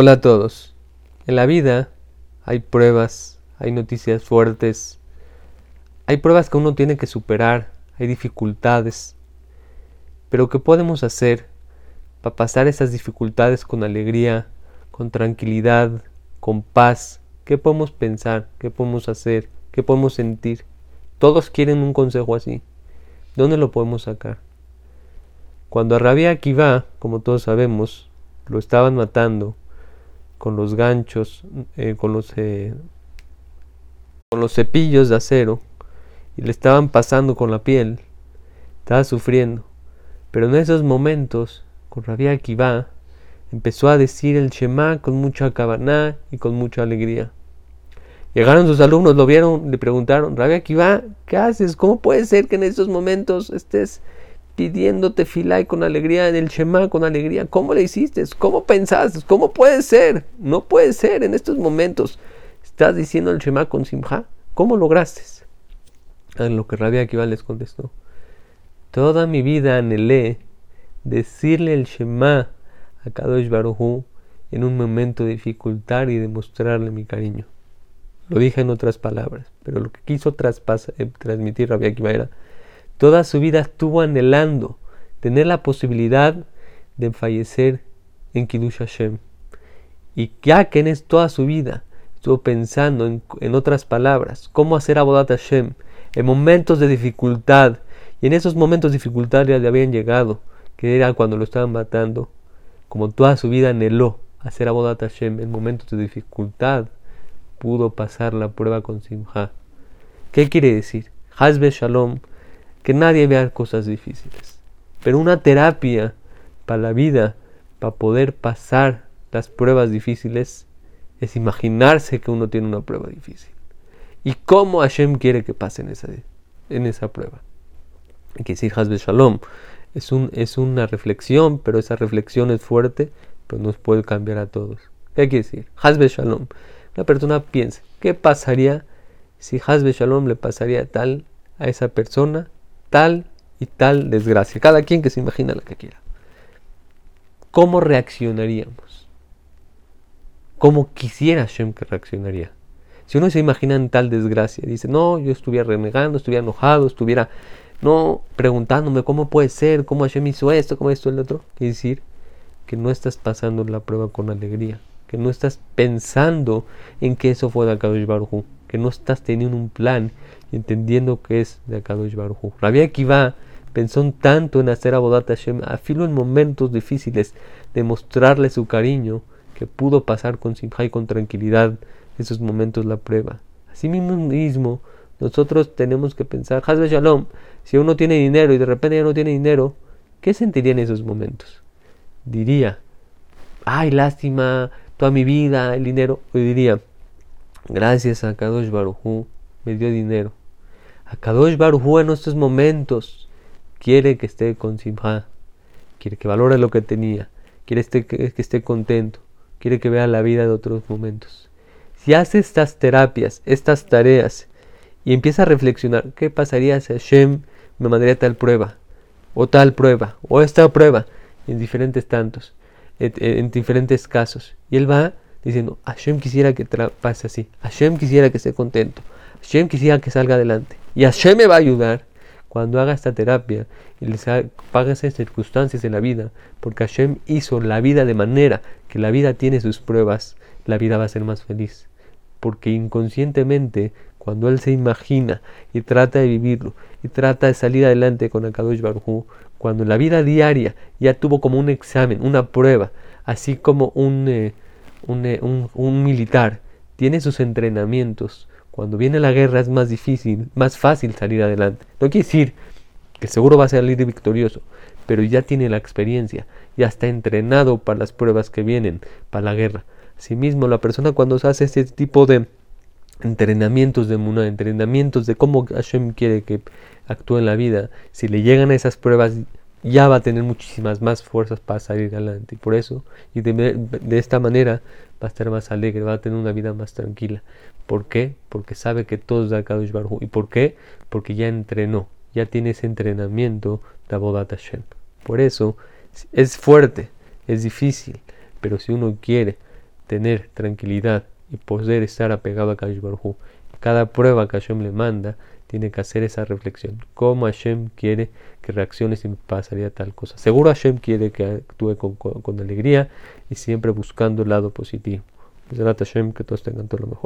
Hola a todos. En la vida hay pruebas, hay noticias fuertes, hay pruebas que uno tiene que superar, hay dificultades. Pero ¿qué podemos hacer para pasar esas dificultades con alegría, con tranquilidad, con paz? ¿Qué podemos pensar? ¿Qué podemos hacer? ¿Qué podemos sentir? Todos quieren un consejo así. ¿Dónde lo podemos sacar? Cuando a Rabia Akiva, como todos sabemos, lo estaban matando con los ganchos, eh, con, los, eh, con los cepillos de acero y le estaban pasando con la piel. Estaba sufriendo. Pero en esos momentos, con Rabia Akiva, empezó a decir el Shema con mucha cabana y con mucha alegría. Llegaron sus alumnos, lo vieron, le preguntaron, Rabia Akiva, ¿qué haces? ¿Cómo puede ser que en estos momentos estés pidiéndote y con alegría en el Shema con alegría. ¿Cómo le hiciste? ¿Cómo pensaste? ¿Cómo puede ser? No puede ser en estos momentos. Estás diciendo el Shema con Simha. ¿Cómo lograste? A lo que Rabia Akiva les contestó. Toda mi vida anhelé decirle el Shema a Kadosh Baruhu en un momento de dificultad y demostrarle mi cariño. Lo dije en otras palabras, pero lo que quiso eh, transmitir Rabia Akiva era Toda su vida estuvo anhelando tener la posibilidad de fallecer en Kiddush Hashem. Y ya que en toda su vida estuvo pensando en, otras palabras, cómo hacer Abodat Hashem en momentos de dificultad, y en esos momentos de dificultad ya le habían llegado, que era cuando lo estaban matando, como toda su vida anheló hacer Abodat Hashem en momentos de dificultad, pudo pasar la prueba con Simha. ¿Qué quiere decir? Hazbe Shalom que nadie vea cosas difíciles. Pero una terapia para la vida, para poder pasar las pruebas difíciles, es imaginarse que uno tiene una prueba difícil. Y cómo Hashem quiere que pase en esa, en esa prueba. Hay que decir Hazbe Shalom. Es, un, es una reflexión, pero esa reflexión es fuerte, pero nos puede cambiar a todos. ¿Qué hay que decir? Hazbe Shalom. La persona piensa, ¿qué pasaría si Hazbe Shalom le pasaría tal a esa persona tal y tal desgracia. Cada quien que se imagina la que quiera. ¿Cómo reaccionaríamos? ¿Cómo quisiera Hashem que reaccionaría? Si uno se imagina en tal desgracia, dice, no, yo estuviera renegando, estuviera enojado, estuviera, no, preguntándome cómo puede ser, cómo Hashem hizo esto, cómo esto, el otro. Quiere decir que no estás pasando la prueba con alegría, que no estás pensando en que eso fue de Kadosh Baruj que no estás teniendo un plan entendiendo que es de Akadosh Baruj Rabbi Akiva pensó tanto en hacer Abodat Hashem, afilo en momentos difíciles, de mostrarle su cariño, que pudo pasar con simja y con tranquilidad esos momentos la prueba. Así mismo, nosotros tenemos que pensar, Hazbe Shalom, si uno tiene dinero y de repente ya no tiene dinero, ¿qué sentiría en esos momentos? Diría, ay, lástima, toda mi vida, el dinero. O diría, gracias a Kadosh Baruj me dio dinero. Akadosh Baruj en estos momentos quiere que esté con Simha, quiere que valore lo que tenía, quiere este, que, esté contento, quiere que vea la vida de otros momentos. Si hace estas terapias, estas tareas, y empieza a reflexionar, ¿qué pasaría si Hashem me mandaría tal prueba? O tal prueba, o esta prueba, en diferentes tantos, en, diferentes casos. Y él va diciendo, Hashem quisiera que pase así, Hashem quisiera que esté contento, Hashem quisiera que salga adelante. Y Hashem me va a ayudar cuando haga esta terapia y les pague esas circunstancias en la vida, porque Hashem hizo la vida de manera que la vida tiene sus pruebas, la vida va a ser más feliz. Porque inconscientemente, cuando él se imagina y trata de vivirlo y trata de salir adelante con Akadosh Baruj cuando en la vida diaria ya tuvo como un examen, una prueba, así como un, eh, eh, un, militar tiene sus entrenamientos, cuando viene la guerra es más difícil, más fácil salir adelante. No quiere decir que seguro va a salir victorioso, pero ya tiene la experiencia, ya está entrenado para las pruebas que vienen, para la guerra. Asimismo, la persona cuando se hace este tipo de entrenamientos de Muna, entrenamientos de cómo Hashem quiere que actúe en la vida, si le llegan a esas pruebas, ya va a tener muchísimas más fuerzas para salir adelante. Por eso, y de, de esta manera, va a estar más alegre, va a tener una vida más tranquila. ¿Por qué? Porque sabe que todo es de Akadosh Baruj ¿Y por qué? Porque ya entrenó, ya tiene ese entrenamiento de Abodat Hashem. Por eso es fuerte, es difícil, pero si uno quiere tener tranquilidad y poder estar apegado a Kadosh Baruj Cada prueba que Hashem le manda tiene que hacer esa reflexión. ¿Cómo Hashem quiere que reaccione si me pasaría tal cosa? Seguro Hashem quiere que actúe con, con, alegría y siempre buscando el lado positivo. Hashem, que todos tengan todo lo mejor.